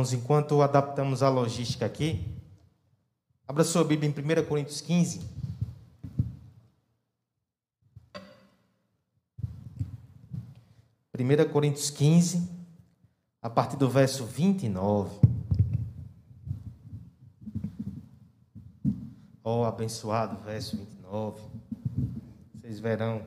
Irmãos, enquanto adaptamos a logística aqui, abra sua Bíblia em 1 Coríntios 15. Primeira Coríntios 15, a partir do verso 29. Oh, abençoado verso 29. Vocês verão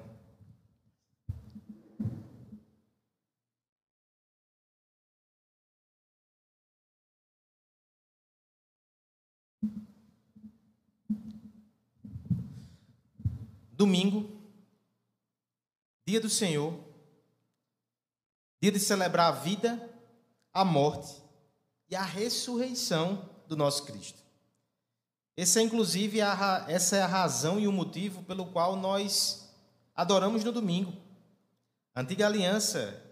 Domingo, dia do Senhor, dia de celebrar a vida, a morte e a ressurreição do nosso Cristo. Esse é, inclusive, a, essa é a razão e o motivo pelo qual nós adoramos no domingo. A antiga aliança,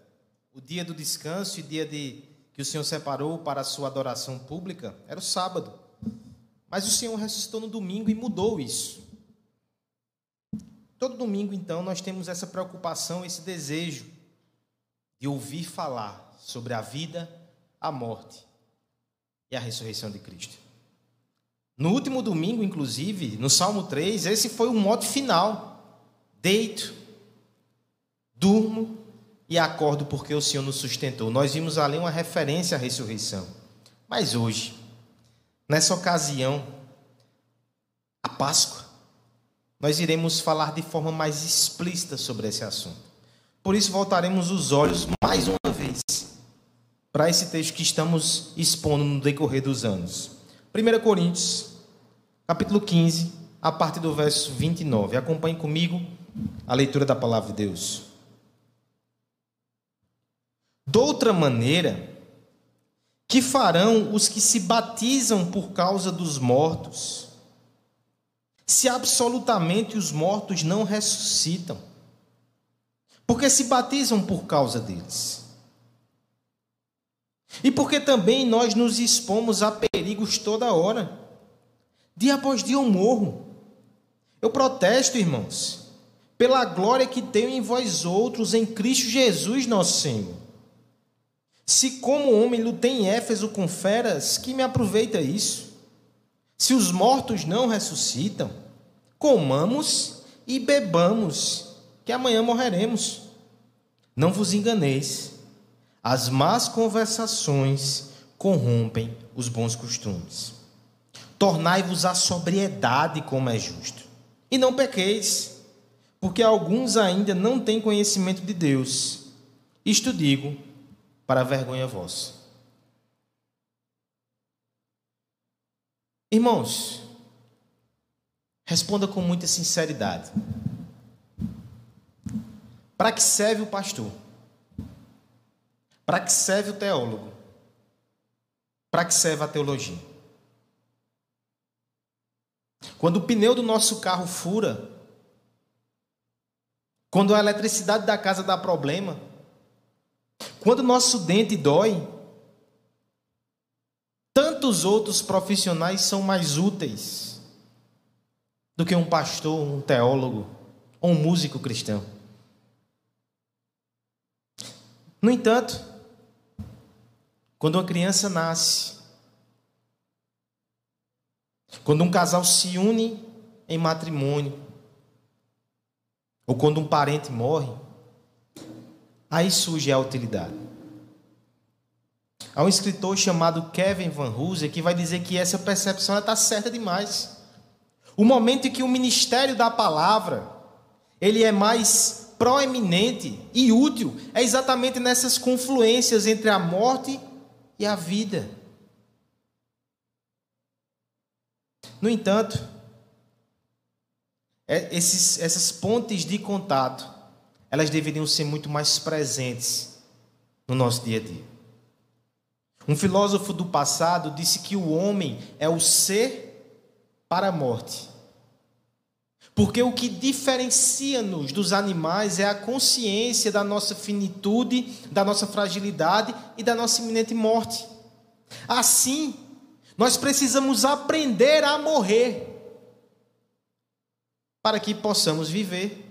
o dia do descanso e dia de, que o Senhor separou para a sua adoração pública, era o sábado. Mas o Senhor ressuscitou no domingo e mudou isso. Todo domingo, então, nós temos essa preocupação, esse desejo de ouvir falar sobre a vida, a morte e a ressurreição de Cristo. No último domingo, inclusive, no Salmo 3, esse foi o modo final. Deito, durmo e acordo porque o Senhor nos sustentou. Nós vimos ali uma referência à ressurreição. Mas hoje, nessa ocasião, a Páscoa, nós iremos falar de forma mais explícita sobre esse assunto. Por isso, voltaremos os olhos mais uma vez para esse texto que estamos expondo no decorrer dos anos. 1 Coríntios, capítulo 15, a partir do verso 29. Acompanhe comigo a leitura da palavra de Deus. Doutra maneira, que farão os que se batizam por causa dos mortos? Se absolutamente os mortos não ressuscitam? Porque se batizam por causa deles. E porque também nós nos expomos a perigos toda hora. Dia após dia eu morro. Eu protesto, irmãos, pela glória que tenho em vós outros, em Cristo Jesus, nosso Senhor. Se como homem lutei em Éfeso com feras, que me aproveita isso? Se os mortos não ressuscitam, comamos e bebamos, que amanhã morreremos. Não vos enganeis, as más conversações corrompem os bons costumes. Tornai-vos a sobriedade como é justo. E não pequeis, porque alguns ainda não têm conhecimento de Deus. Isto digo para vergonha vossa. Irmãos, Responda com muita sinceridade. Para que serve o pastor? Para que serve o teólogo? Para que serve a teologia? Quando o pneu do nosso carro fura, quando a eletricidade da casa dá problema, quando o nosso dente dói, tantos outros profissionais são mais úteis do que um pastor, um teólogo ou um músico cristão. No entanto, quando uma criança nasce, quando um casal se une em matrimônio, ou quando um parente morre, aí surge a utilidade. Há um escritor chamado Kevin Van Hooser que vai dizer que essa percepção está certa demais. O momento em que o ministério da palavra ele é mais proeminente e útil é exatamente nessas confluências entre a morte e a vida. No entanto, é, esses, essas pontes de contato, elas deveriam ser muito mais presentes no nosso dia a dia. Um filósofo do passado disse que o homem é o ser para a morte. Porque o que diferencia-nos dos animais é a consciência da nossa finitude, da nossa fragilidade e da nossa iminente morte. Assim, nós precisamos aprender a morrer para que possamos viver.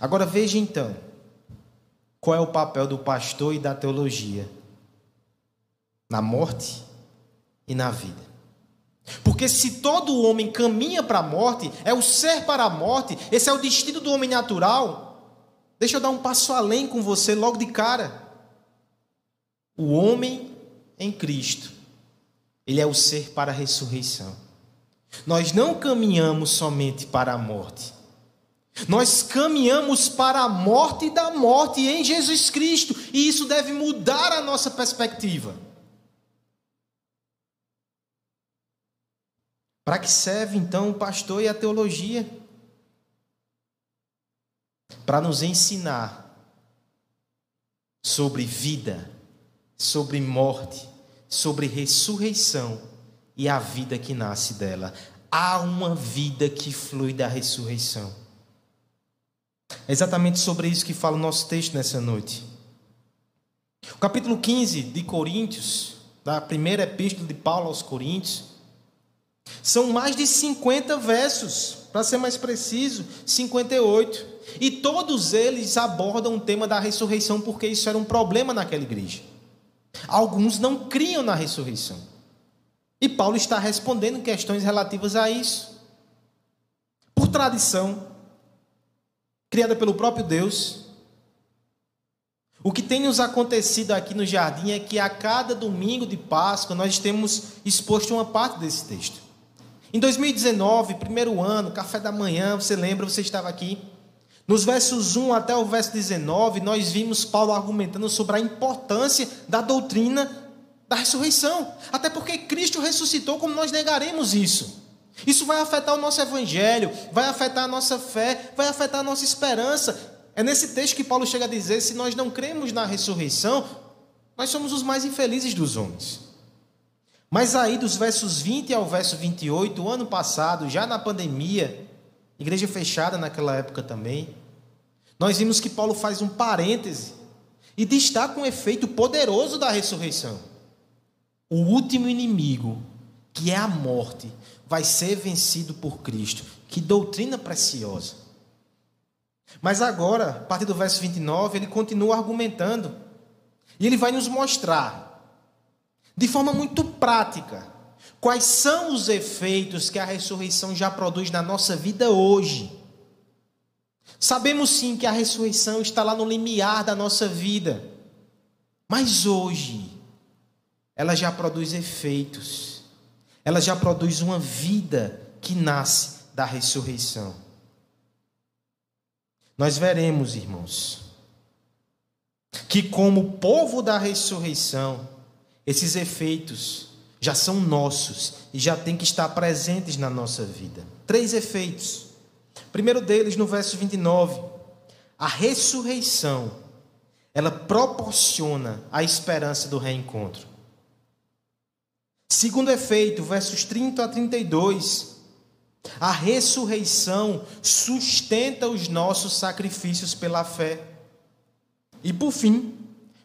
Agora veja então, qual é o papel do pastor e da teologia? Na morte e na vida. Porque se todo homem caminha para a morte, é o ser para a morte, esse é o destino do homem natural. Deixa eu dar um passo além com você logo de cara. O homem em Cristo, ele é o ser para a ressurreição. Nós não caminhamos somente para a morte. Nós caminhamos para a morte da morte em Jesus Cristo, e isso deve mudar a nossa perspectiva. Para que serve então o pastor e a teologia? Para nos ensinar sobre vida, sobre morte, sobre ressurreição e a vida que nasce dela. Há uma vida que flui da ressurreição. É exatamente sobre isso que fala o nosso texto nessa noite. O capítulo 15 de Coríntios, da primeira epístola de Paulo aos Coríntios, são mais de 50 versos, para ser mais preciso, 58. E todos eles abordam o tema da ressurreição, porque isso era um problema naquela igreja. Alguns não criam na ressurreição. E Paulo está respondendo questões relativas a isso. Por tradição, criada pelo próprio Deus. O que tem nos acontecido aqui no jardim é que a cada domingo de Páscoa nós temos exposto uma parte desse texto. Em 2019, primeiro ano, café da manhã, você lembra, você estava aqui. Nos versos 1 até o verso 19, nós vimos Paulo argumentando sobre a importância da doutrina da ressurreição. Até porque Cristo ressuscitou, como nós negaremos isso? Isso vai afetar o nosso evangelho, vai afetar a nossa fé, vai afetar a nossa esperança. É nesse texto que Paulo chega a dizer: se nós não cremos na ressurreição, nós somos os mais infelizes dos homens. Mas aí, dos versos 20 ao verso 28, o ano passado, já na pandemia, igreja fechada naquela época também, nós vimos que Paulo faz um parêntese e destaca um efeito poderoso da ressurreição. O último inimigo, que é a morte, vai ser vencido por Cristo. Que doutrina preciosa. Mas agora, a partir do verso 29, ele continua argumentando. E ele vai nos mostrar, de forma muito prática, quais são os efeitos que a ressurreição já produz na nossa vida hoje. Sabemos sim que a ressurreição está lá no limiar da nossa vida, mas hoje ela já produz efeitos ela já produz uma vida que nasce da ressurreição. Nós veremos, irmãos, que como povo da ressurreição, esses efeitos já são nossos e já têm que estar presentes na nossa vida. Três efeitos. primeiro deles, no verso 29, a ressurreição, ela proporciona a esperança do reencontro. Segundo efeito, versos 30 a 32. A ressurreição sustenta os nossos sacrifícios pela fé. E por fim,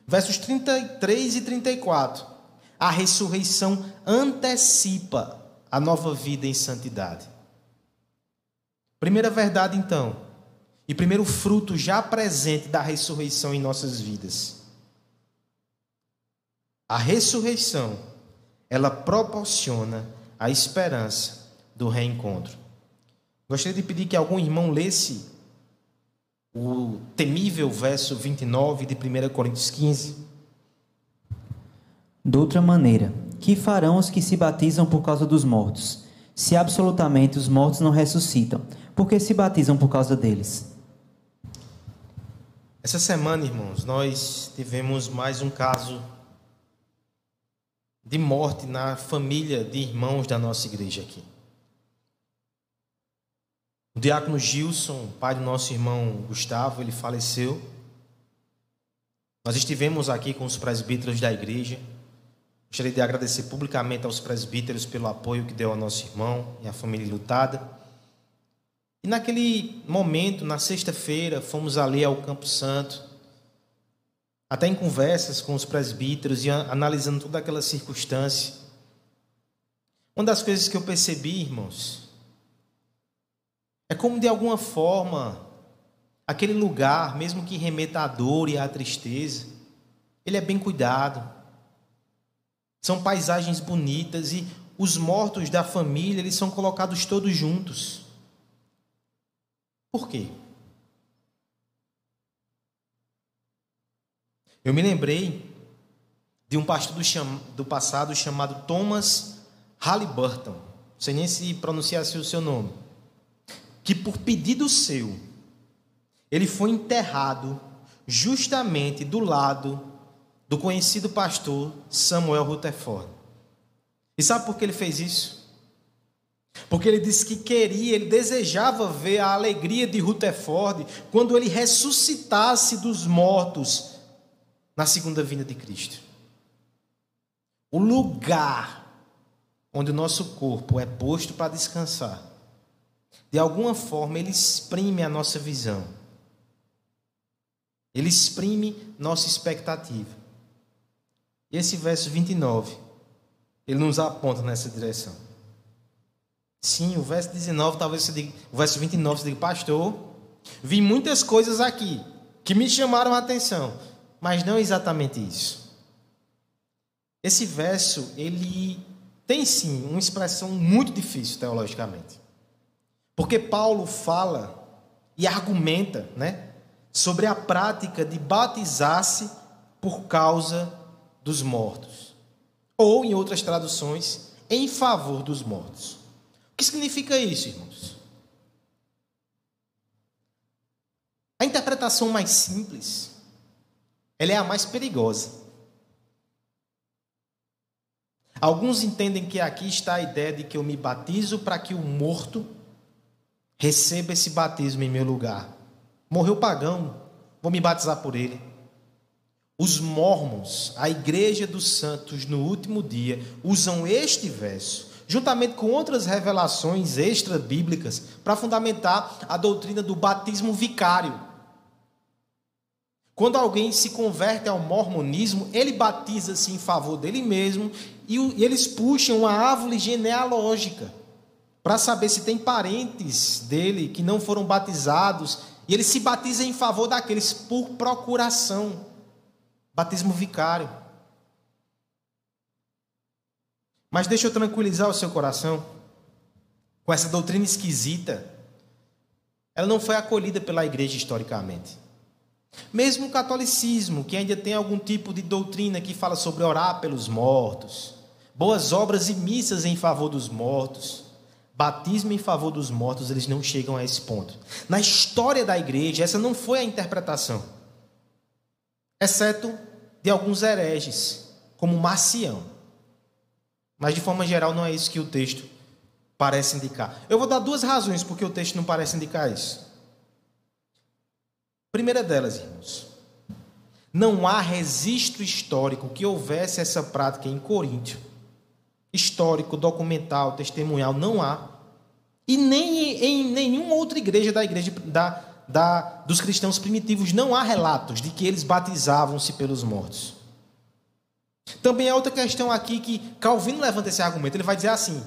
versos 33 e 34. A ressurreição antecipa a nova vida em santidade. Primeira verdade, então, e primeiro fruto já presente da ressurreição em nossas vidas. A ressurreição ela proporciona a esperança do reencontro. Gostaria de pedir que algum irmão lesse o temível verso 29 de 1 Coríntios 15. De outra maneira, que farão os que se batizam por causa dos mortos, se absolutamente os mortos não ressuscitam? Porque se batizam por causa deles? Essa semana, irmãos, nós tivemos mais um caso de morte na família de irmãos da nossa igreja aqui. O diácono Gilson, pai do nosso irmão Gustavo, ele faleceu. Nós estivemos aqui com os presbíteros da igreja. Gostaria de agradecer publicamente aos presbíteros pelo apoio que deu ao nosso irmão e à família lutada. E naquele momento, na sexta-feira, fomos ali ao Campo Santo até em conversas com os presbíteros e analisando toda aquela circunstância. Uma das coisas que eu percebi, irmãos, é como de alguma forma aquele lugar, mesmo que remeta à dor e à tristeza, ele é bem cuidado. São paisagens bonitas e os mortos da família, eles são colocados todos juntos. Por quê? Eu me lembrei de um pastor do, cham... do passado chamado Thomas Halliburton. Não sei nem se pronunciasse o seu nome. Que por pedido seu, ele foi enterrado justamente do lado do conhecido pastor Samuel Rutherford. E sabe por que ele fez isso? Porque ele disse que queria, ele desejava ver a alegria de Rutherford quando ele ressuscitasse dos mortos na segunda vinda de Cristo. O lugar onde o nosso corpo é posto para descansar, de alguma forma ele exprime a nossa visão. Ele exprime nossa expectativa. E esse verso 29, ele nos aponta nessa direção. Sim, o verso 19, talvez você diga, o verso 29 você diga, pastor, vi muitas coisas aqui que me chamaram a atenção, mas não exatamente isso. Esse verso, ele tem sim uma expressão muito difícil teologicamente. Porque Paulo fala e argumenta, né, sobre a prática de batizar-se por causa dos mortos. Ou, em outras traduções, em favor dos mortos. O que significa isso, irmãos? A interpretação mais simples, ela é a mais perigosa. Alguns entendem que aqui está a ideia de que eu me batizo para que o morto receba esse batismo em meu lugar. Morreu pagão, vou me batizar por ele. Os mormons, a igreja dos santos no último dia, usam este verso, juntamente com outras revelações extra-bíblicas, para fundamentar a doutrina do batismo vicário. Quando alguém se converte ao mormonismo, ele batiza-se em favor dele mesmo e eles puxam uma árvore genealógica para saber se tem parentes dele que não foram batizados e ele se batiza em favor daqueles por procuração. Batismo vicário. Mas deixa eu tranquilizar o seu coração com essa doutrina esquisita. Ela não foi acolhida pela igreja historicamente. Mesmo o catolicismo, que ainda tem algum tipo de doutrina que fala sobre orar pelos mortos, boas obras e missas em favor dos mortos, batismo em favor dos mortos, eles não chegam a esse ponto. Na história da igreja, essa não foi a interpretação, exceto de alguns hereges, como Marcião. Mas de forma geral não é isso que o texto parece indicar. Eu vou dar duas razões porque o texto não parece indicar isso. Primeira delas, irmãos, não há registro histórico que houvesse essa prática em Coríntio. Histórico, documental, testemunhal, não há. E nem em nenhuma outra igreja da igreja da, da, dos cristãos primitivos não há relatos de que eles batizavam-se pelos mortos. Também há outra questão aqui que Calvino levanta esse argumento. Ele vai dizer assim: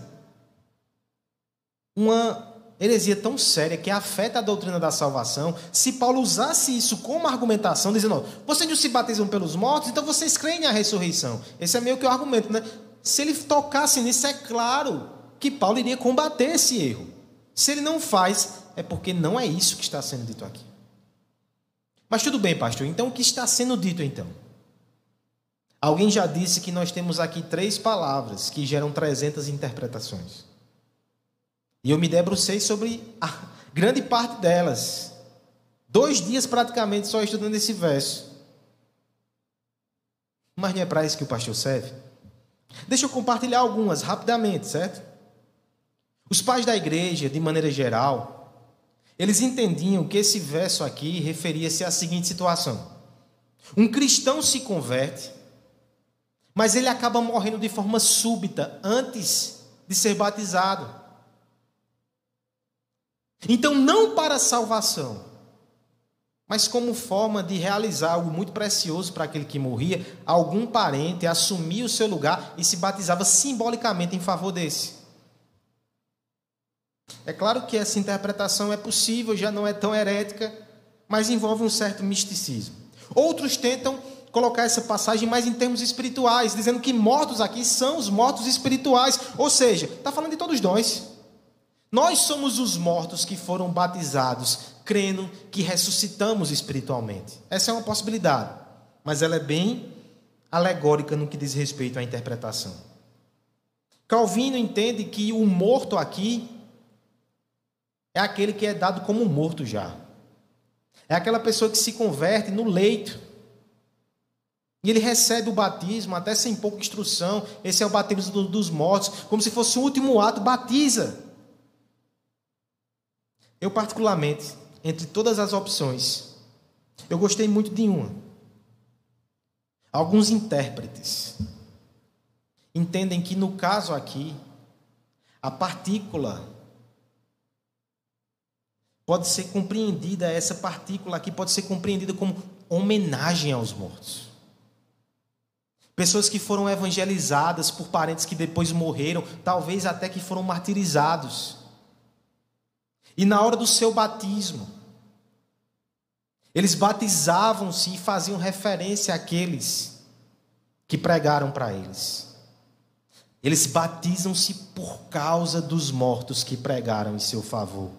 uma heresia tão séria que afeta a doutrina da salvação, se Paulo usasse isso como argumentação, dizendo: vocês não se batizam pelos mortos, então vocês creem na ressurreição. Esse é meio que o argumento, né? Se ele tocasse nisso, é claro que Paulo iria combater esse erro. Se ele não faz, é porque não é isso que está sendo dito aqui. Mas tudo bem, pastor. Então o que está sendo dito então? Alguém já disse que nós temos aqui três palavras que geram 300 interpretações. E eu me debrucei sobre grande parte delas. Dois dias praticamente só estudando esse verso. Mas não é para isso que o pastor serve? Deixa eu compartilhar algumas rapidamente, certo? Os pais da igreja, de maneira geral, eles entendiam que esse verso aqui referia-se à seguinte situação: um cristão se converte, mas ele acaba morrendo de forma súbita antes de ser batizado. Então, não para salvação, mas como forma de realizar algo muito precioso para aquele que morria, algum parente assumia o seu lugar e se batizava simbolicamente em favor desse. É claro que essa interpretação é possível, já não é tão herética, mas envolve um certo misticismo. Outros tentam colocar essa passagem mais em termos espirituais, dizendo que mortos aqui são os mortos espirituais, ou seja, está falando de todos nós. Nós somos os mortos que foram batizados, crendo que ressuscitamos espiritualmente. Essa é uma possibilidade, mas ela é bem alegórica no que diz respeito à interpretação. Calvino entende que o morto aqui é aquele que é dado como morto já. É aquela pessoa que se converte no leito. E ele recebe o batismo, até sem pouca instrução. Esse é o batismo dos mortos, como se fosse o último ato, batiza. Eu, particularmente, entre todas as opções, eu gostei muito de uma. Alguns intérpretes entendem que, no caso aqui, a partícula pode ser compreendida, essa partícula aqui pode ser compreendida como homenagem aos mortos. Pessoas que foram evangelizadas por parentes que depois morreram, talvez até que foram martirizados. E na hora do seu batismo, eles batizavam-se e faziam referência àqueles que pregaram para eles. Eles batizam-se por causa dos mortos que pregaram em seu favor.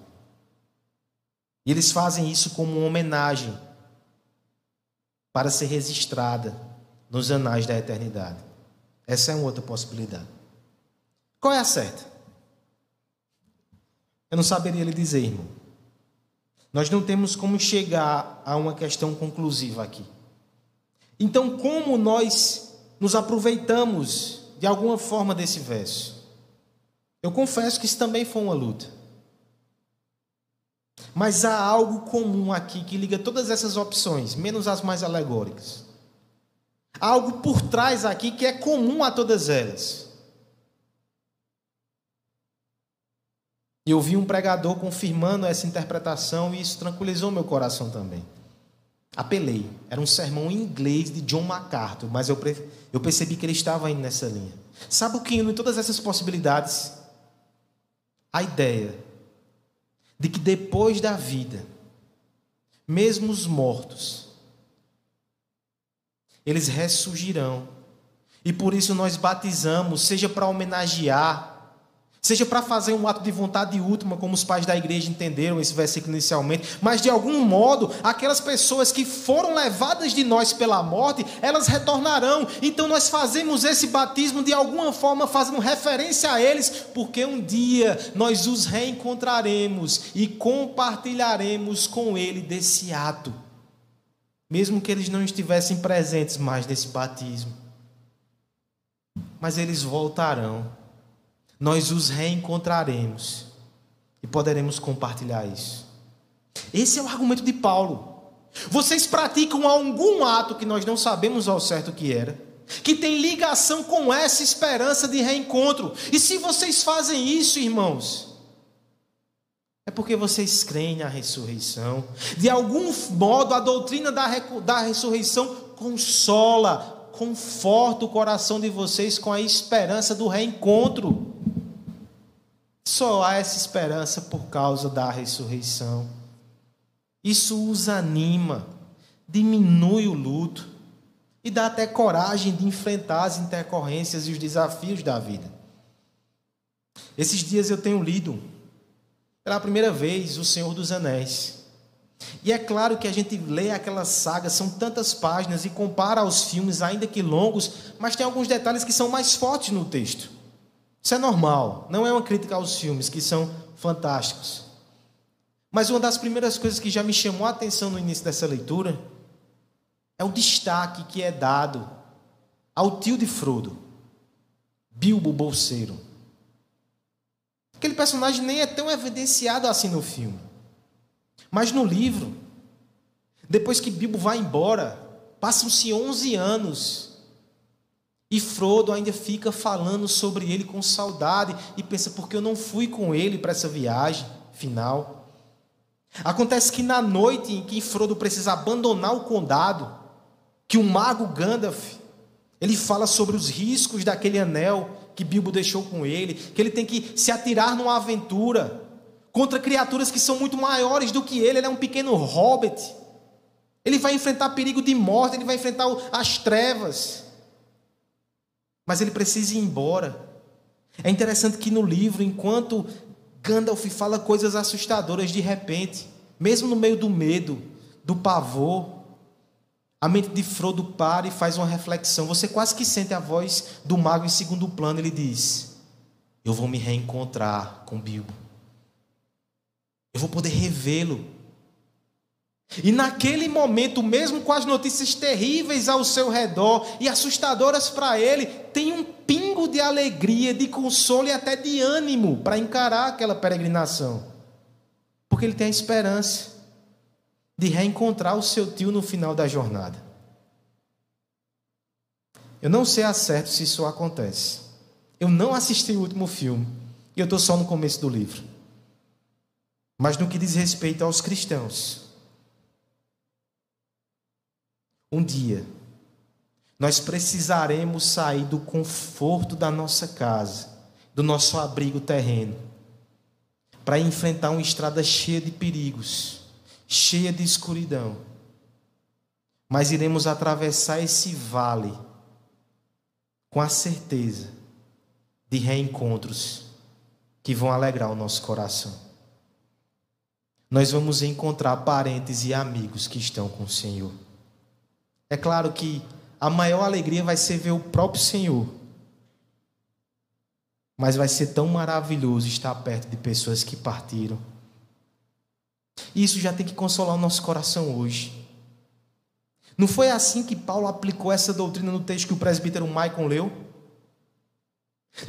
E eles fazem isso como uma homenagem para ser registrada nos anais da eternidade. Essa é uma outra possibilidade. Qual é a certa? Eu não saberia lhe dizer, irmão. Nós não temos como chegar a uma questão conclusiva aqui. Então, como nós nos aproveitamos de alguma forma desse verso? Eu confesso que isso também foi uma luta. Mas há algo comum aqui que liga todas essas opções, menos as mais alegóricas. Há algo por trás aqui que é comum a todas elas. E eu vi um pregador confirmando essa interpretação e isso tranquilizou meu coração também. Apelei. Era um sermão em inglês de John MacArthur, mas eu, eu percebi que ele estava indo nessa linha. Sabe o que em todas essas possibilidades? A ideia de que depois da vida, mesmo os mortos, eles ressurgirão. E por isso nós batizamos, seja para homenagear Seja para fazer um ato de vontade última, como os pais da igreja entenderam esse versículo inicialmente, mas de algum modo, aquelas pessoas que foram levadas de nós pela morte, elas retornarão. Então nós fazemos esse batismo de alguma forma, fazendo referência a eles, porque um dia nós os reencontraremos e compartilharemos com ele desse ato, mesmo que eles não estivessem presentes mais nesse batismo. Mas eles voltarão nós os reencontraremos e poderemos compartilhar isso. Esse é o argumento de Paulo. Vocês praticam algum ato que nós não sabemos ao certo que era, que tem ligação com essa esperança de reencontro. E se vocês fazem isso, irmãos, é porque vocês creem na ressurreição. De algum modo, a doutrina da, da ressurreição consola, conforta o coração de vocês com a esperança do reencontro. Só há essa esperança por causa da ressurreição. Isso os anima, diminui o luto e dá até coragem de enfrentar as intercorrências e os desafios da vida. Esses dias eu tenho lido pela primeira vez O Senhor dos Anéis. E é claro que a gente lê aquela saga, são tantas páginas e compara aos filmes, ainda que longos, mas tem alguns detalhes que são mais fortes no texto. Isso é normal, não é uma crítica aos filmes, que são fantásticos. Mas uma das primeiras coisas que já me chamou a atenção no início dessa leitura é o destaque que é dado ao tio de Frodo, Bilbo Bolseiro. Aquele personagem nem é tão evidenciado assim no filme. Mas no livro, depois que Bilbo vai embora, passam-se 11 anos e Frodo ainda fica falando sobre ele com saudade e pensa, porque eu não fui com ele para essa viagem final. Acontece que na noite em que Frodo precisa abandonar o condado, que o mago Gandalf, ele fala sobre os riscos daquele anel que Bilbo deixou com ele, que ele tem que se atirar numa aventura contra criaturas que são muito maiores do que ele. Ele é um pequeno hobbit. Ele vai enfrentar perigo de morte, ele vai enfrentar as trevas. Mas ele precisa ir embora. É interessante que no livro, enquanto Gandalf fala coisas assustadoras de repente, mesmo no meio do medo, do pavor, a mente de Frodo para e faz uma reflexão. Você quase que sente a voz do mago em segundo plano. Ele diz: Eu vou me reencontrar com Bilbo. Eu vou poder revê-lo. E naquele momento, mesmo com as notícias terríveis ao seu redor e assustadoras para ele, tem um pingo de alegria, de consolo e até de ânimo para encarar aquela peregrinação. Porque ele tem a esperança de reencontrar o seu tio no final da jornada. Eu não sei a certo se isso acontece. Eu não assisti o último filme e eu estou só no começo do livro. Mas no que diz respeito aos cristãos, um dia, nós precisaremos sair do conforto da nossa casa, do nosso abrigo terreno, para enfrentar uma estrada cheia de perigos, cheia de escuridão. Mas iremos atravessar esse vale com a certeza de reencontros que vão alegrar o nosso coração. Nós vamos encontrar parentes e amigos que estão com o Senhor. É claro que a maior alegria vai ser ver o próprio Senhor. Mas vai ser tão maravilhoso estar perto de pessoas que partiram. E isso já tem que consolar o nosso coração hoje. Não foi assim que Paulo aplicou essa doutrina no texto que o presbítero Maicon leu?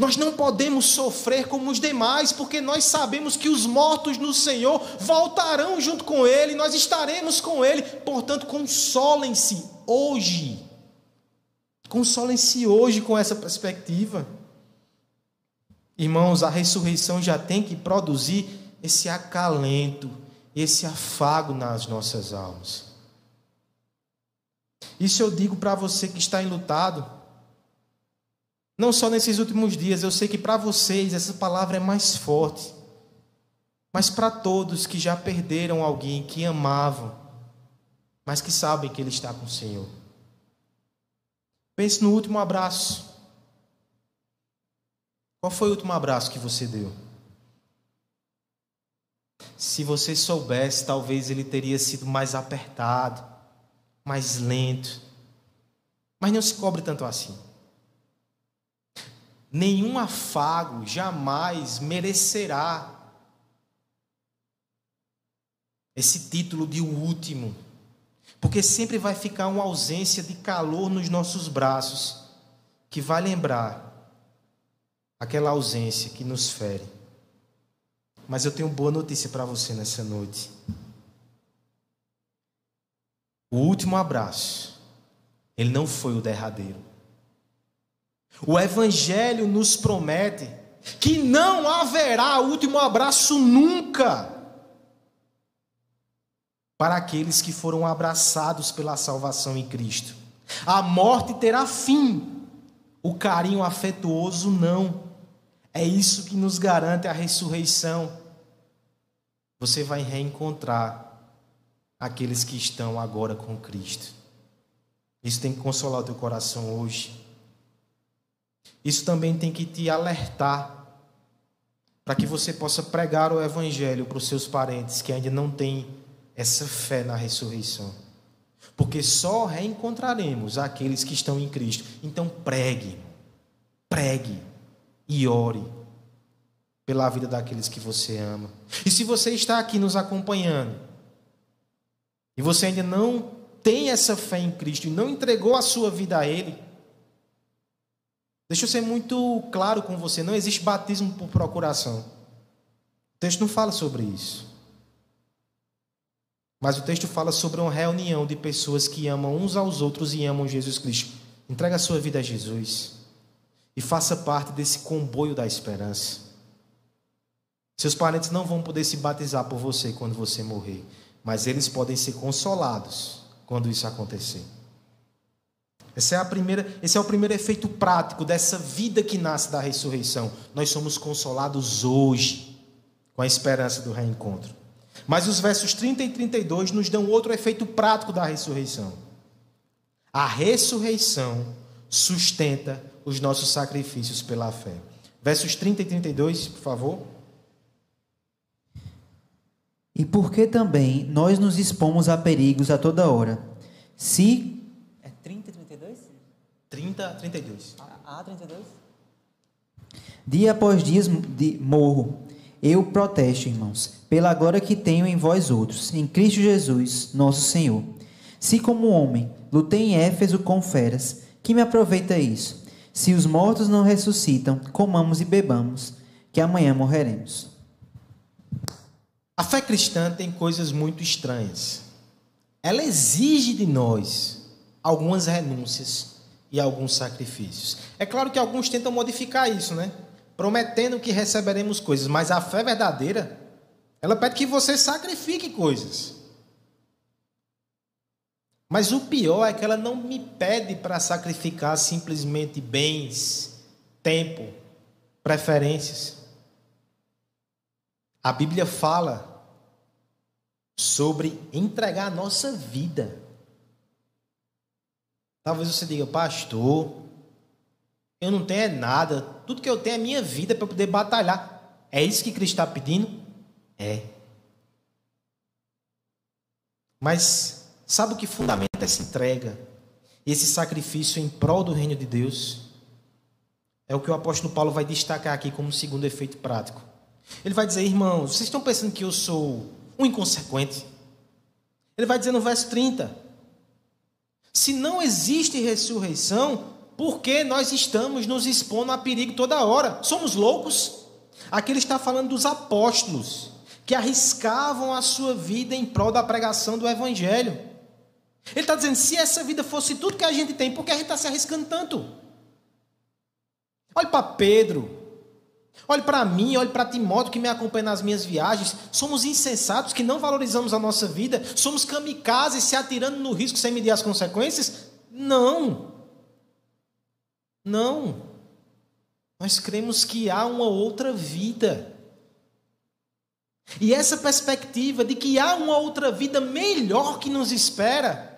Nós não podemos sofrer como os demais, porque nós sabemos que os mortos no Senhor voltarão junto com Ele, nós estaremos com Ele, portanto, consolem-se hoje. Consolem-se hoje com essa perspectiva. Irmãos, a ressurreição já tem que produzir esse acalento, esse afago nas nossas almas. Isso eu digo para você que está enlutado. Não só nesses últimos dias, eu sei que para vocês essa palavra é mais forte. Mas para todos que já perderam alguém que amavam, mas que sabem que Ele está com o Senhor. Pense no último abraço. Qual foi o último abraço que você deu? Se você soubesse, talvez ele teria sido mais apertado, mais lento. Mas não se cobre tanto assim. Nenhum afago jamais merecerá esse título de o último, porque sempre vai ficar uma ausência de calor nos nossos braços, que vai lembrar aquela ausência que nos fere. Mas eu tenho boa notícia para você nessa noite. O último abraço, ele não foi o derradeiro. O Evangelho nos promete que não haverá último abraço nunca para aqueles que foram abraçados pela salvação em Cristo. A morte terá fim, o carinho afetuoso não. É isso que nos garante a ressurreição. Você vai reencontrar aqueles que estão agora com Cristo. Isso tem que consolar o teu coração hoje. Isso também tem que te alertar para que você possa pregar o Evangelho para os seus parentes que ainda não têm essa fé na ressurreição. Porque só reencontraremos aqueles que estão em Cristo. Então pregue, pregue e ore pela vida daqueles que você ama. E se você está aqui nos acompanhando, e você ainda não tem essa fé em Cristo e não entregou a sua vida a Ele, deixa eu ser muito claro com você: não existe batismo por procuração. O texto não fala sobre isso. Mas o texto fala sobre uma reunião de pessoas que amam uns aos outros e amam Jesus Cristo. Entrega a sua vida a Jesus e faça parte desse comboio da esperança. Seus parentes não vão poder se batizar por você quando você morrer mas eles podem ser consolados quando isso acontecer. Essa é a primeira, esse é o primeiro efeito prático dessa vida que nasce da ressurreição. Nós somos consolados hoje com a esperança do reencontro. Mas os versos 30 e 32 nos dão outro efeito prático da ressurreição. A ressurreição sustenta os nossos sacrifícios pela fé. Versos 30 e 32, por favor. E porque também nós nos expomos a perigos a toda hora. Se. É 30 e 32? 30 a 32. Ah, 32? Dia após dia de morro. Eu protesto, irmãos, pela glória que tenho em vós outros, em Cristo Jesus, nosso Senhor. Se como homem lutei em Éfeso com feras, que me aproveita isso? Se os mortos não ressuscitam, comamos e bebamos, que amanhã morreremos. A fé cristã tem coisas muito estranhas. Ela exige de nós algumas renúncias e alguns sacrifícios. É claro que alguns tentam modificar isso, né? Prometendo que receberemos coisas, mas a fé verdadeira, ela pede que você sacrifique coisas. Mas o pior é que ela não me pede para sacrificar simplesmente bens, tempo, preferências. A Bíblia fala sobre entregar a nossa vida. Talvez você diga, pastor, eu não tenho nada, tudo que eu tenho é minha vida para poder batalhar. É isso que Cristo está pedindo? É. Mas sabe o que fundamenta essa entrega? Esse sacrifício em prol do reino de Deus? É o que o apóstolo Paulo vai destacar aqui como segundo efeito prático. Ele vai dizer, irmãos, vocês estão pensando que eu sou um inconsequente? Ele vai dizer no verso 30: Se não existe ressurreição, por que nós estamos nos expondo a perigo toda hora? Somos loucos? Aqui ele está falando dos apóstolos que arriscavam a sua vida em prol da pregação do evangelho. Ele está dizendo: se essa vida fosse tudo que a gente tem, por que a gente está se arriscando tanto? Olhe para Pedro, Olhe para mim, olhe para Timóteo que me acompanha nas minhas viagens. Somos insensatos que não valorizamos a nossa vida. Somos kamikazes se atirando no risco sem medir as consequências? Não. Não. Nós cremos que há uma outra vida. E essa perspectiva de que há uma outra vida melhor que nos espera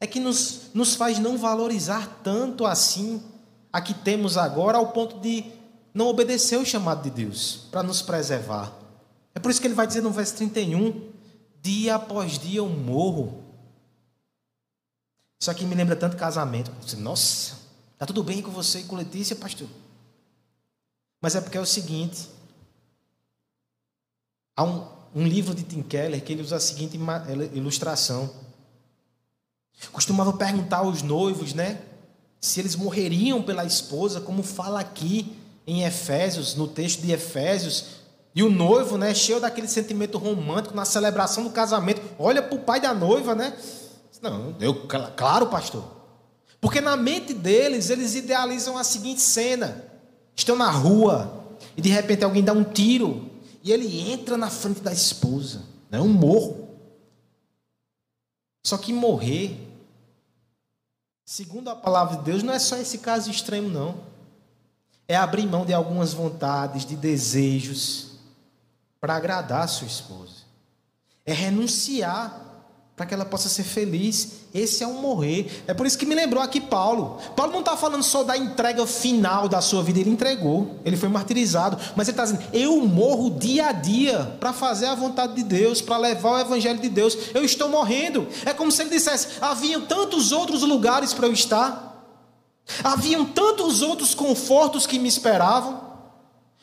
é que nos, nos faz não valorizar tanto assim a que temos agora, ao ponto de não obedeceu o chamado de Deus para nos preservar. É por isso que ele vai dizer no verso 31: dia após dia eu morro. Isso aqui me lembra tanto casamento. Nossa, está tudo bem com você e com Letícia, pastor? Mas é porque é o seguinte: há um, um livro de Tim Keller que ele usa a seguinte ilustração. Costumava perguntar aos noivos, né? Se eles morreriam pela esposa, como fala aqui em Efésios, no texto de Efésios, e o noivo, né, cheio daquele sentimento romântico na celebração do casamento, olha para o pai da noiva, né? Não, eu, claro, pastor. Porque na mente deles, eles idealizam a seguinte cena: estão na rua e de repente alguém dá um tiro e ele entra na frente da esposa, é né, um morro. Só que morrer, segundo a palavra de Deus, não é só esse caso extremo, não é abrir mão de algumas vontades, de desejos, para agradar a sua esposa. É renunciar para que ela possa ser feliz. Esse é um morrer. É por isso que me lembrou aqui Paulo. Paulo não está falando só da entrega final da sua vida, ele entregou, ele foi martirizado. Mas ele está dizendo: eu morro dia a dia para fazer a vontade de Deus, para levar o evangelho de Deus. Eu estou morrendo. É como se ele dissesse: haviam tantos outros lugares para eu estar. Haviam tantos outros confortos que me esperavam,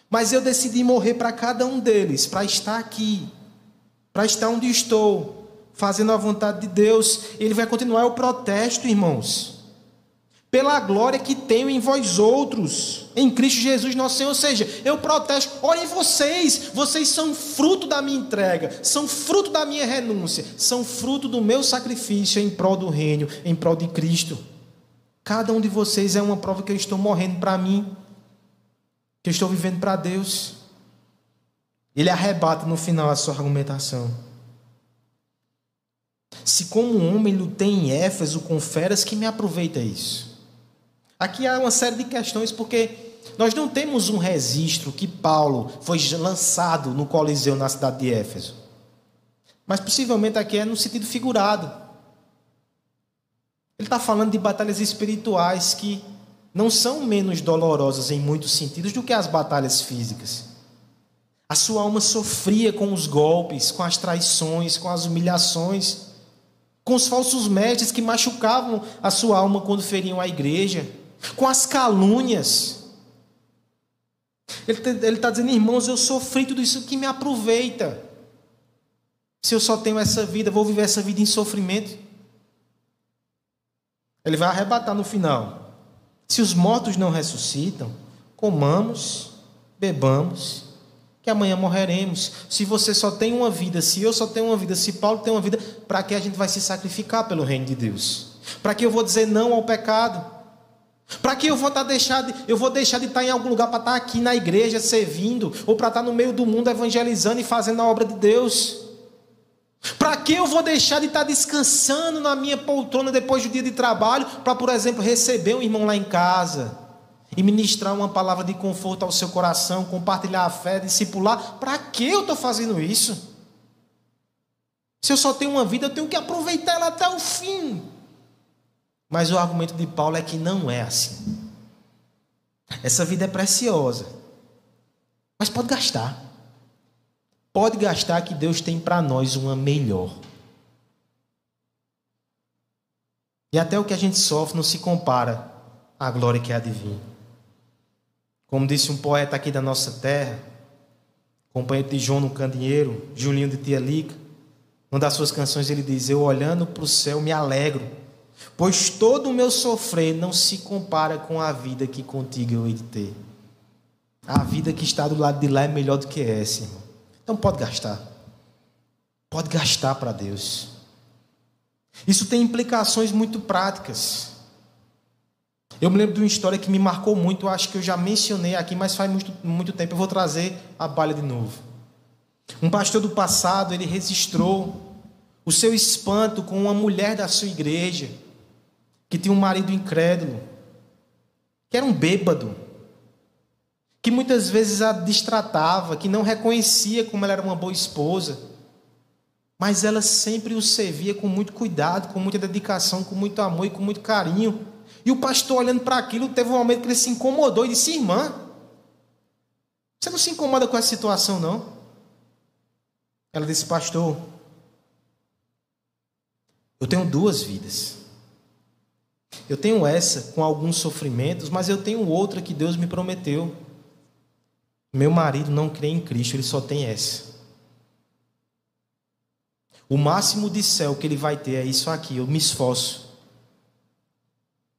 mas eu decidi morrer para cada um deles, para estar aqui, para estar onde estou, fazendo a vontade de Deus. Ele vai continuar o protesto, irmãos, pela glória que tenho em vós outros, em Cristo Jesus nosso Senhor. Ou seja, eu protesto, olhem vocês, vocês são fruto da minha entrega, são fruto da minha renúncia, são fruto do meu sacrifício em prol do reino, em prol de Cristo. Cada um de vocês é uma prova que eu estou morrendo para mim, que eu estou vivendo para Deus. Ele arrebata no final a sua argumentação. Se como homem lutei em Éfeso com feras, que me aproveita isso? Aqui há uma série de questões, porque nós não temos um registro que Paulo foi lançado no Coliseu na cidade de Éfeso. Mas possivelmente aqui é no sentido figurado. Ele está falando de batalhas espirituais que não são menos dolorosas em muitos sentidos do que as batalhas físicas. A sua alma sofria com os golpes, com as traições, com as humilhações, com os falsos mestres que machucavam a sua alma quando feriam a igreja, com as calúnias. Ele está dizendo, irmãos, eu sofri tudo isso que me aproveita. Se eu só tenho essa vida, vou viver essa vida em sofrimento. Ele vai arrebatar no final. Se os mortos não ressuscitam, comamos, bebamos, que amanhã morreremos. Se você só tem uma vida, se eu só tenho uma vida, se Paulo tem uma vida, para que a gente vai se sacrificar pelo reino de Deus? Para que eu vou dizer não ao pecado? Para que eu vou estar tá deixar de, eu vou deixar de estar em algum lugar para estar aqui na igreja servindo ou para estar no meio do mundo evangelizando e fazendo a obra de Deus? Para que eu vou deixar de estar descansando na minha poltrona depois do dia de trabalho para, por exemplo, receber um irmão lá em casa e ministrar uma palavra de conforto ao seu coração, compartilhar a fé, discipular? Para que eu estou fazendo isso? Se eu só tenho uma vida, eu tenho que aproveitar ela até o fim. Mas o argumento de Paulo é que não é assim. Essa vida é preciosa, mas pode gastar pode gastar que Deus tem para nós uma melhor. E até o que a gente sofre não se compara à glória que há de vir. Como disse um poeta aqui da nossa terra, companheiro de João no Candeeiro, Julinho de Tia Lica, uma das suas canções ele diz: Eu olhando para o céu me alegro, pois todo o meu sofrer não se compara com a vida que contigo eu hei de ter. A vida que está do lado de lá é melhor do que essa, irmão. Então pode gastar. Pode gastar para Deus. Isso tem implicações muito práticas. Eu me lembro de uma história que me marcou muito, acho que eu já mencionei aqui, mas faz muito, muito tempo. Eu vou trazer a balha de novo. Um pastor do passado, ele registrou o seu espanto com uma mulher da sua igreja, que tinha um marido incrédulo, que era um bêbado que muitas vezes a distratava, que não reconhecia como ela era uma boa esposa, mas ela sempre o servia com muito cuidado, com muita dedicação, com muito amor e com muito carinho. E o pastor, olhando para aquilo, teve um momento que ele se incomodou e disse: Irmã, você não se incomoda com essa situação, não? Ela disse: Pastor, eu tenho duas vidas. Eu tenho essa com alguns sofrimentos, mas eu tenho outra que Deus me prometeu. Meu marido não crê em Cristo, ele só tem essa. O máximo de céu que ele vai ter é isso aqui. Eu me esforço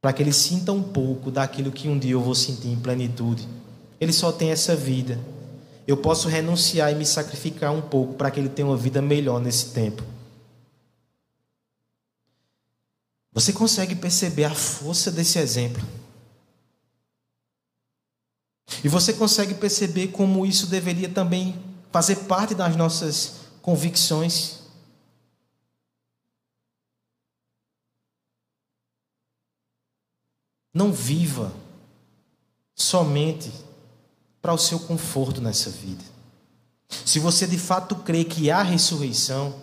para que ele sinta um pouco daquilo que um dia eu vou sentir em plenitude. Ele só tem essa vida. Eu posso renunciar e me sacrificar um pouco para que ele tenha uma vida melhor nesse tempo. Você consegue perceber a força desse exemplo? E você consegue perceber como isso deveria também fazer parte das nossas convicções. Não viva somente para o seu conforto nessa vida. Se você de fato crê que há ressurreição,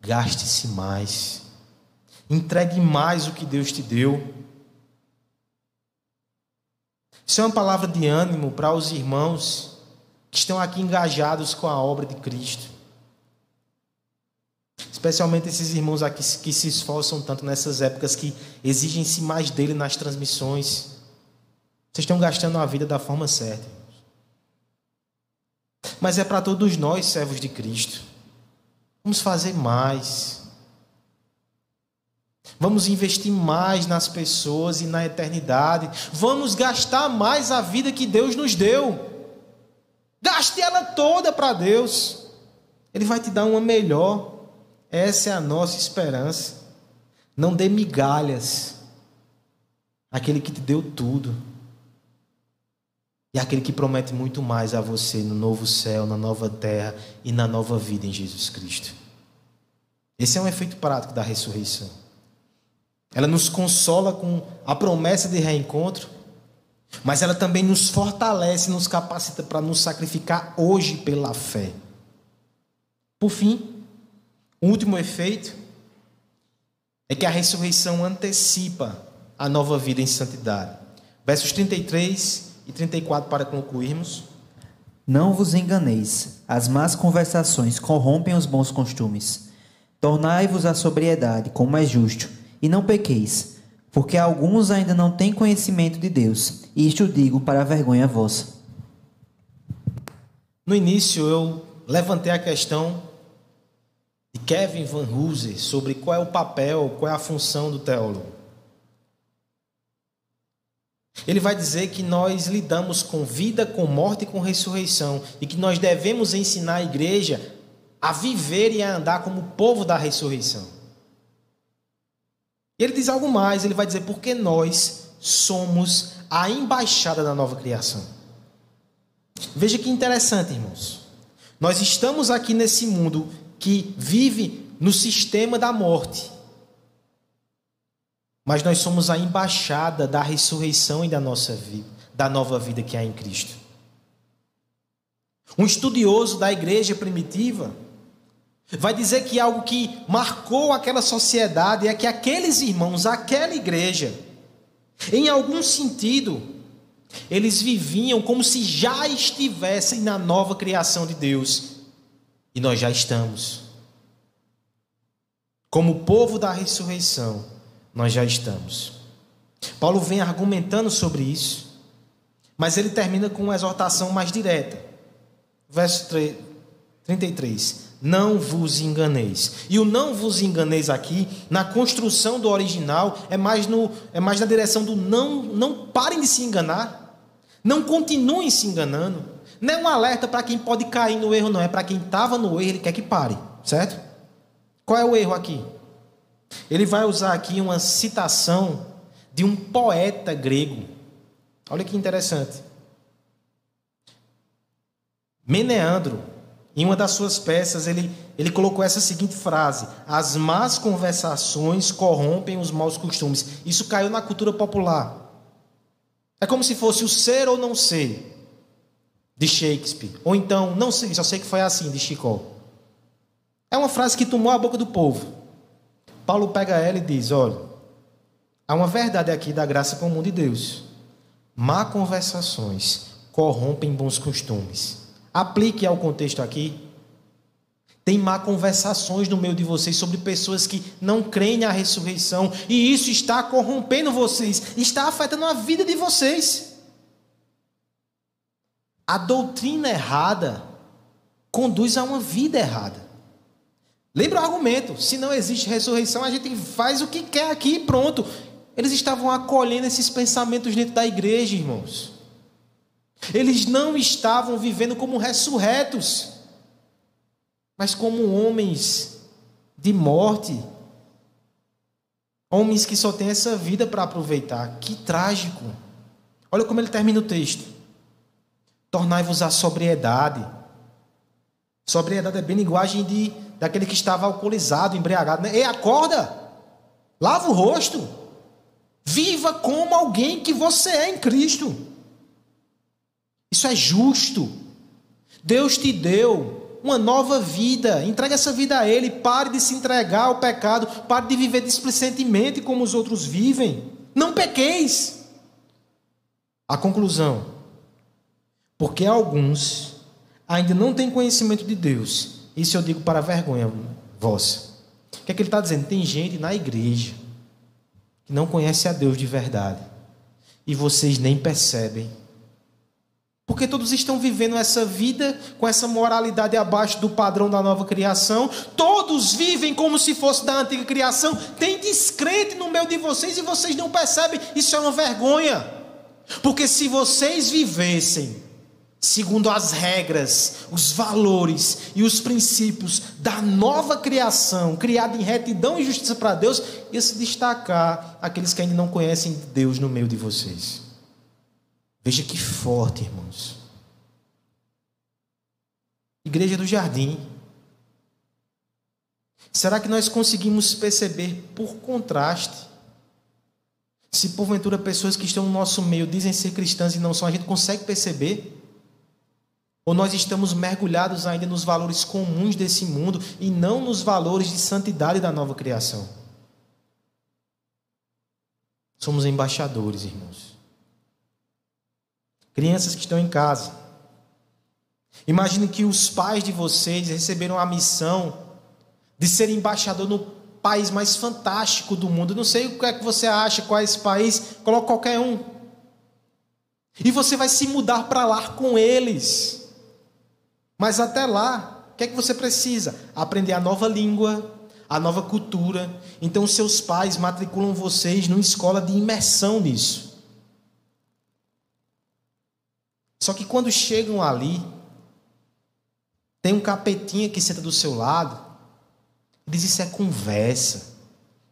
gaste-se mais. Entregue mais o que Deus te deu. Isso é uma palavra de ânimo para os irmãos que estão aqui engajados com a obra de Cristo. Especialmente esses irmãos aqui que se esforçam tanto nessas épocas que exigem-se mais dele nas transmissões. Vocês estão gastando a vida da forma certa. Mas é para todos nós, servos de Cristo. Vamos fazer mais. Vamos investir mais nas pessoas e na eternidade. Vamos gastar mais a vida que Deus nos deu. Gaste ela toda para Deus. Ele vai te dar uma melhor. Essa é a nossa esperança. Não dê migalhas. Aquele que te deu tudo. E aquele que promete muito mais a você no novo céu, na nova terra e na nova vida em Jesus Cristo. Esse é um efeito prático da ressurreição. Ela nos consola com a promessa de reencontro. Mas ela também nos fortalece, nos capacita para nos sacrificar hoje pela fé. Por fim, o último efeito é que a ressurreição antecipa a nova vida em santidade. Versos 33 e 34 para concluirmos. Não vos enganeis, as más conversações corrompem os bons costumes. Tornai-vos à sobriedade, como é justo, e não pequeis, porque alguns ainda não têm conhecimento de Deus. Isto digo para a vergonha vossa. No início eu levantei a questão de Kevin Van Hooser sobre qual é o papel, qual é a função do teólogo. Ele vai dizer que nós lidamos com vida, com morte e com ressurreição e que nós devemos ensinar a igreja a viver e a andar como povo da ressurreição. E ele diz algo mais, ele vai dizer porque nós somos a embaixada da nova criação. Veja que interessante, irmãos. Nós estamos aqui nesse mundo que vive no sistema da morte mas nós somos a embaixada da ressurreição e da nossa vida, da nova vida que há em Cristo. Um estudioso da igreja primitiva vai dizer que algo que marcou aquela sociedade é que aqueles irmãos, aquela igreja, em algum sentido, eles viviam como se já estivessem na nova criação de Deus. E nós já estamos. Como povo da ressurreição, nós já estamos. Paulo vem argumentando sobre isso, mas ele termina com uma exortação mais direta. Verso 33. Não vos enganeis. E o não vos enganeis aqui, na construção do original, é mais, no, é mais na direção do não, não parem de se enganar. Não continuem se enganando. Não é um alerta para quem pode cair no erro, não. É para quem estava no erro, ele quer que pare. Certo? Qual é o erro aqui? Ele vai usar aqui uma citação de um poeta grego. Olha que interessante. Meneandro, em uma das suas peças, ele, ele colocou essa seguinte frase: As más conversações corrompem os maus costumes. Isso caiu na cultura popular. É como se fosse o ser ou não ser de Shakespeare. Ou então, não sei, só sei que foi assim, de Chico. É uma frase que tomou a boca do povo. Paulo pega ela e diz: olha, há uma verdade aqui da graça comum de Deus. Má conversações corrompem bons costumes. Aplique ao contexto aqui. Tem má conversações no meio de vocês sobre pessoas que não creem na ressurreição, e isso está corrompendo vocês, está afetando a vida de vocês. A doutrina errada conduz a uma vida errada. Lembra o argumento: se não existe ressurreição, a gente faz o que quer aqui e pronto. Eles estavam acolhendo esses pensamentos dentro da igreja, irmãos. Eles não estavam vivendo como ressurretos, mas como homens de morte. Homens que só têm essa vida para aproveitar. Que trágico. Olha como ele termina o texto. Tornai-vos a sobriedade. Sobriedade é bem linguagem de daquele que estava alcoolizado, embriagado. Né? Ei, acorda! Lava o rosto. Viva como alguém que você é em Cristo. Isso é justo. Deus te deu uma nova vida. Entregue essa vida a Ele. Pare de se entregar ao pecado. Pare de viver displicentemente como os outros vivem. Não pequeis. A conclusão. Porque alguns ainda não têm conhecimento de Deus isso eu digo para vergonha vossa. O que é que ele está dizendo? Tem gente na igreja que não conhece a Deus de verdade. E vocês nem percebem. Porque todos estão vivendo essa vida com essa moralidade abaixo do padrão da nova criação. Todos vivem como se fosse da antiga criação. Tem descrente no meio de vocês e vocês não percebem. Isso é uma vergonha. Porque se vocês vivessem segundo as regras, os valores e os princípios da nova criação, criada em retidão e justiça para Deus, e se destacar aqueles que ainda não conhecem Deus no meio de vocês. Veja que forte, irmãos. Igreja do Jardim. Será que nós conseguimos perceber por contraste Se porventura pessoas que estão no nosso meio dizem ser cristãs e não são, a gente consegue perceber? Ou nós estamos mergulhados ainda nos valores comuns desse mundo e não nos valores de santidade da nova criação? Somos embaixadores, irmãos. Crianças que estão em casa. Imagine que os pais de vocês receberam a missão de ser embaixador no país mais fantástico do mundo. Não sei o que é que você acha, qual é esse país, coloque qualquer um. E você vai se mudar para lá com eles. Mas até lá, o que é que você precisa? Aprender a nova língua, a nova cultura. Então, seus pais matriculam vocês numa escola de imersão nisso. Só que quando chegam ali, tem um capetinha que senta do seu lado, diz: Isso é conversa.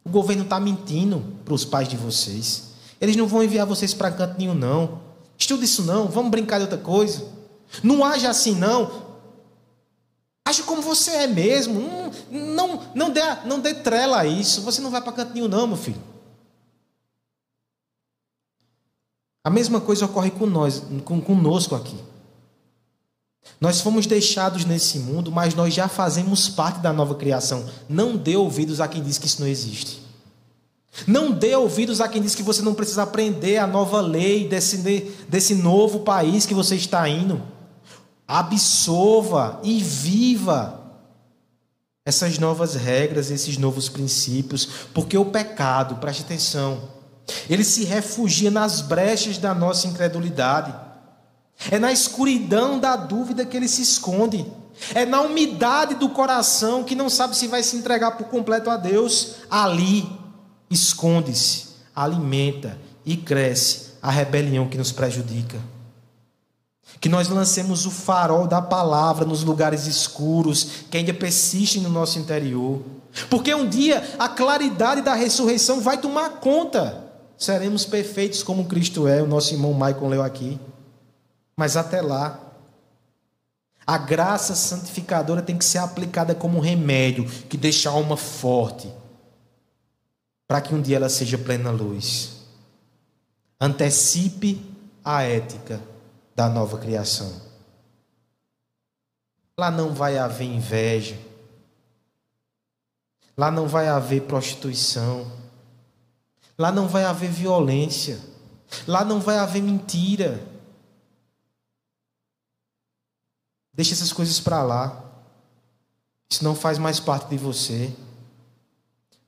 O governo está mentindo para os pais de vocês. Eles não vão enviar vocês para canto nenhum, não. Estuda isso, não. Vamos brincar de outra coisa. Não haja assim, não. Age como você é mesmo. Não, não, não, dê, não dê trela a isso. Você não vai para canto nenhum, não, meu filho. A mesma coisa ocorre com nós, com, conosco aqui. Nós fomos deixados nesse mundo, mas nós já fazemos parte da nova criação. Não dê ouvidos a quem diz que isso não existe. Não dê ouvidos a quem diz que você não precisa aprender a nova lei desse, desse novo país que você está indo absorva e viva essas novas regras, esses novos princípios, porque o pecado, preste atenção, ele se refugia nas brechas da nossa incredulidade. É na escuridão da dúvida que ele se esconde. É na umidade do coração que não sabe se vai se entregar por completo a Deus. Ali esconde-se, alimenta e cresce a rebelião que nos prejudica. Que nós lancemos o farol da palavra nos lugares escuros que ainda persistem no nosso interior. Porque um dia a claridade da ressurreição vai tomar conta. Seremos perfeitos como Cristo é, o nosso irmão Michael leu aqui. Mas até lá, a graça santificadora tem que ser aplicada como um remédio que deixa a alma forte, para que um dia ela seja plena luz. Antecipe a ética da nova criação. Lá não vai haver inveja. Lá não vai haver prostituição. Lá não vai haver violência. Lá não vai haver mentira. Deixe essas coisas para lá. Isso não faz mais parte de você.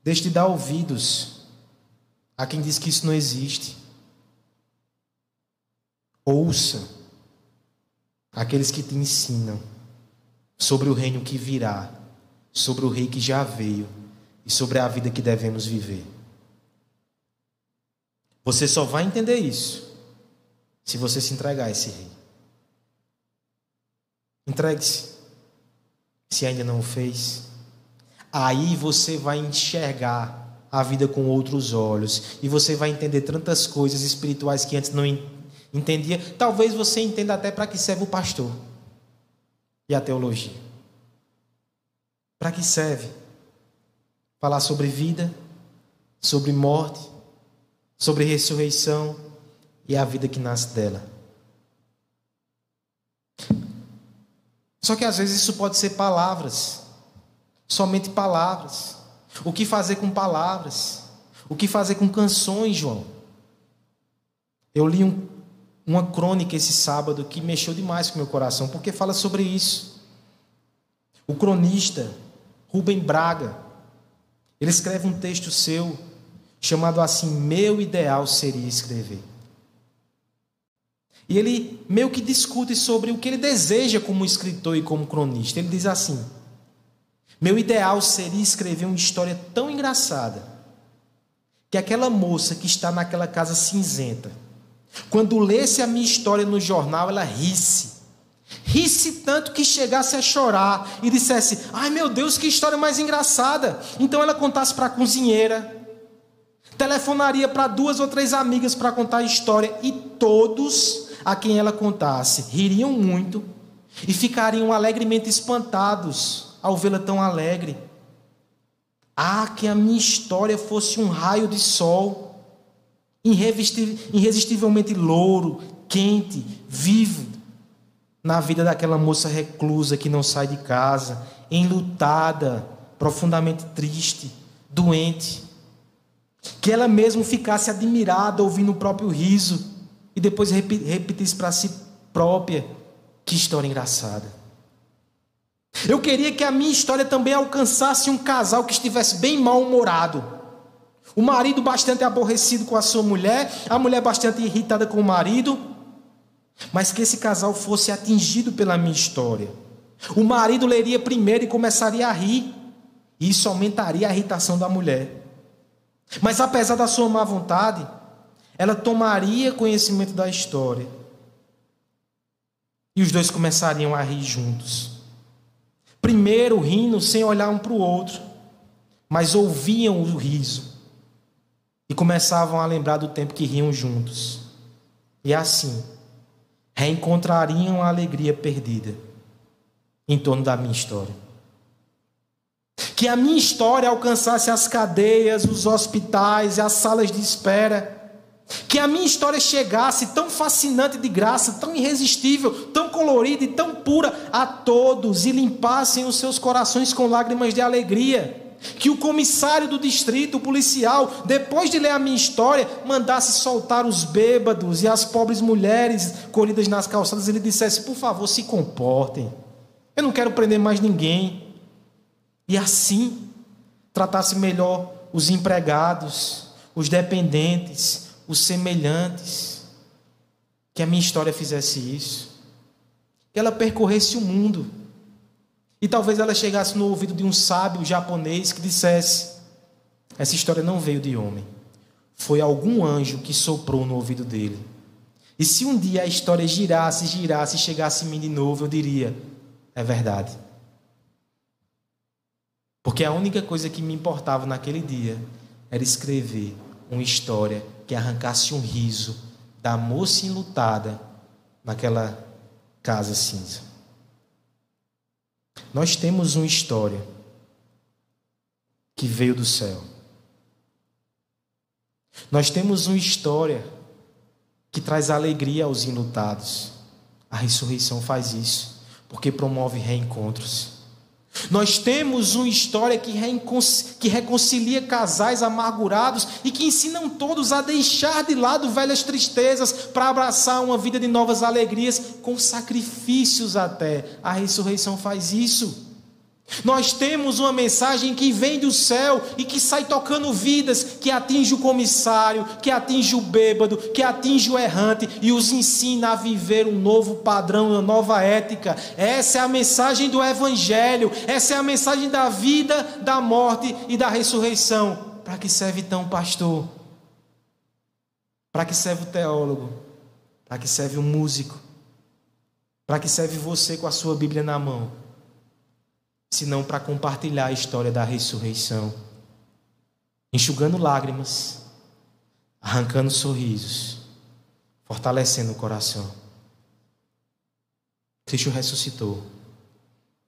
Deixe de dar ouvidos a quem diz que isso não existe. Ouça aqueles que te ensinam sobre o reino que virá, sobre o rei que já veio e sobre a vida que devemos viver. Você só vai entender isso se você se entregar a esse rei. Entregue-se. Se ainda não o fez, aí você vai enxergar a vida com outros olhos e você vai entender tantas coisas espirituais que antes não entendia. Talvez você entenda até para que serve o pastor e a teologia. Para que serve? Falar sobre vida, sobre morte, sobre ressurreição e a vida que nasce dela. Só que às vezes isso pode ser palavras, somente palavras. O que fazer com palavras? O que fazer com canções, João? Eu li um uma crônica esse sábado que mexeu demais com meu coração, porque fala sobre isso. O cronista Rubem Braga, ele escreve um texto seu chamado assim: Meu ideal seria escrever. E ele meio que discute sobre o que ele deseja como escritor e como cronista. Ele diz assim: Meu ideal seria escrever uma história tão engraçada que aquela moça que está naquela casa cinzenta quando lesse a minha história no jornal, ela risse. Risse tanto que chegasse a chorar e dissesse: Ai meu Deus, que história mais engraçada. Então ela contasse para a cozinheira, telefonaria para duas ou três amigas para contar a história e todos a quem ela contasse ririam muito e ficariam alegremente espantados ao vê-la tão alegre. Ah, que a minha história fosse um raio de sol irresistivelmente louro, quente, vivo, na vida daquela moça reclusa que não sai de casa, enlutada, profundamente triste, doente. Que ela mesmo ficasse admirada ouvindo o próprio riso e depois repetisse para si própria: que história engraçada. Eu queria que a minha história também alcançasse um casal que estivesse bem mal-humorado. O marido bastante aborrecido com a sua mulher, a mulher bastante irritada com o marido, mas que esse casal fosse atingido pela minha história. O marido leria primeiro e começaria a rir, e isso aumentaria a irritação da mulher. Mas apesar da sua má vontade, ela tomaria conhecimento da história. E os dois começariam a rir juntos. Primeiro rindo sem olhar um para o outro, mas ouviam o riso e começavam a lembrar do tempo que riam juntos. E assim, reencontrariam a alegria perdida em torno da minha história. Que a minha história alcançasse as cadeias, os hospitais e as salas de espera. Que a minha história chegasse tão fascinante de graça, tão irresistível, tão colorida e tão pura a todos e limpassem os seus corações com lágrimas de alegria que o comissário do distrito policial, depois de ler a minha história, mandasse soltar os bêbados e as pobres mulheres colhidas nas calçadas, ele dissesse: por favor, se comportem, eu não quero prender mais ninguém. E assim, tratasse melhor os empregados, os dependentes, os semelhantes. Que a minha história fizesse isso. Que ela percorresse o mundo e talvez ela chegasse no ouvido de um sábio japonês que dissesse: Essa história não veio de homem, foi algum anjo que soprou no ouvido dele. E se um dia a história girasse, girasse e chegasse em mim de novo, eu diria: É verdade. Porque a única coisa que me importava naquele dia era escrever uma história que arrancasse um riso da moça enlutada naquela casa cinza. Nós temos uma história que veio do céu. Nós temos uma história que traz alegria aos enlutados. A ressurreição faz isso, porque promove reencontros. Nós temos uma história que, que reconcilia casais amargurados e que ensinam todos a deixar de lado velhas tristezas para abraçar uma vida de novas alegrias, com sacrifícios até. A ressurreição faz isso. Nós temos uma mensagem que vem do céu e que sai tocando vidas, que atinge o comissário, que atinge o bêbado, que atinge o errante e os ensina a viver um novo padrão, uma nova ética. Essa é a mensagem do Evangelho, essa é a mensagem da vida, da morte e da ressurreição. Para que serve então, pastor? Para que serve o teólogo? Para que serve o músico? Para que serve você com a sua Bíblia na mão? Senão para compartilhar a história da ressurreição, enxugando lágrimas, arrancando sorrisos, fortalecendo o coração. Cristo ressuscitou.